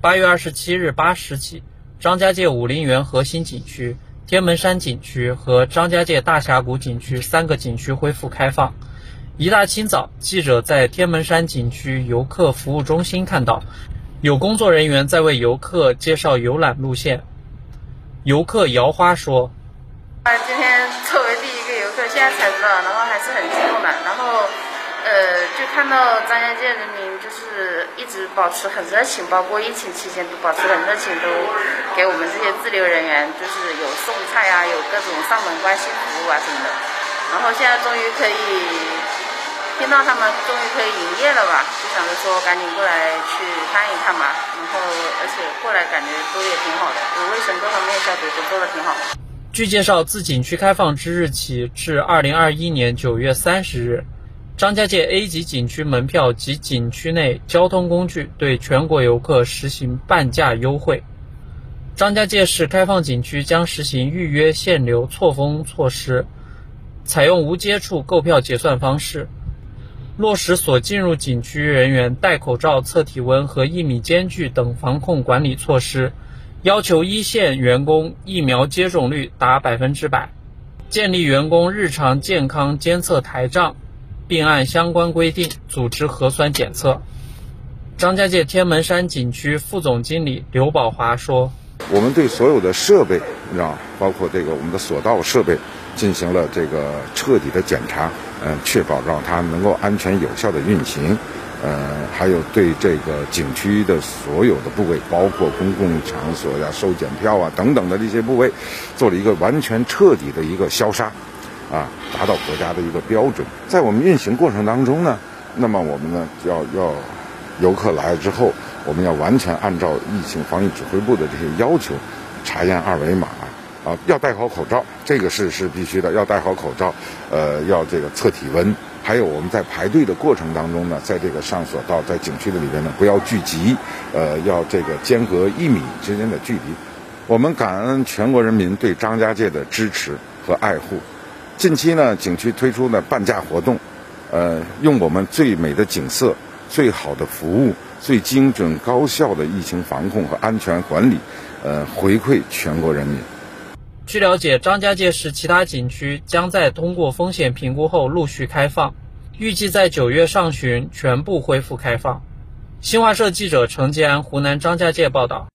八月二十七日八时起，张家界武陵源核心景区、天门山景区和张家界大峡谷景区三个景区恢复开放。一大清早，记者在天门山景区游客服务中心看到，有工作人员在为游客介绍游览路线。游客姚花说：“啊，今天作为第一个游客，现在才知道，然后还是很激动的。然后，呃，就看到张家界人民就是一直保持很热情，包括疫情期间都保持很热情，都给我们这些滞留人员就是有送菜啊，有各种上门关心服务啊什么的。然后现在终于可以。”听到他们终于可以营业了吧，就想着说赶紧过来去看一看嘛。然后而且过来感觉都也挺好的，有卫生各方面消毒都做的挺好。据介绍，自景区开放之日起至二零二一年九月三十日，张家界 A 级景区门票及景区内交通工具对全国游客实行半价优惠。张家界市开放景区将实行预约限流错峰措施，采用无接触购票结算方式。落实所进入景区人员戴口罩、测体温和一米间距等防控管理措施，要求一线员工疫苗接种率达百分之百，建立员工日常健康监测台账，并按相关规定组织核酸检测。张家界天门山景区副总经理刘宝华说：“我们对所有的设备，你知道，包括这个我们的索道设备。”进行了这个彻底的检查，嗯，确保让它能够安全有效的运行，呃，还有对这个景区的所有的部位，包括公共场所呀、收检票啊等等的这些部位，做了一个完全彻底的一个消杀，啊，达到国家的一个标准。在我们运行过程当中呢，那么我们呢要要游客来了之后，我们要完全按照疫情防疫指挥部的这些要求，查验二维码。啊，要戴好口罩，这个是是必须的。要戴好口罩，呃，要这个测体温。还有我们在排队的过程当中呢，在这个上索道在景区的里边呢，不要聚集，呃，要这个间隔一米之间的距离。我们感恩全国人民对张家界的支持和爱护。近期呢，景区推出呢半价活动，呃，用我们最美的景色、最好的服务、最精准高效的疫情防控和安全管理，呃，回馈全国人民。据了解，张家界市其他景区将在通过风险评估后陆续开放，预计在九月上旬全部恢复开放。新华社记者程建安，湖南张家界报道。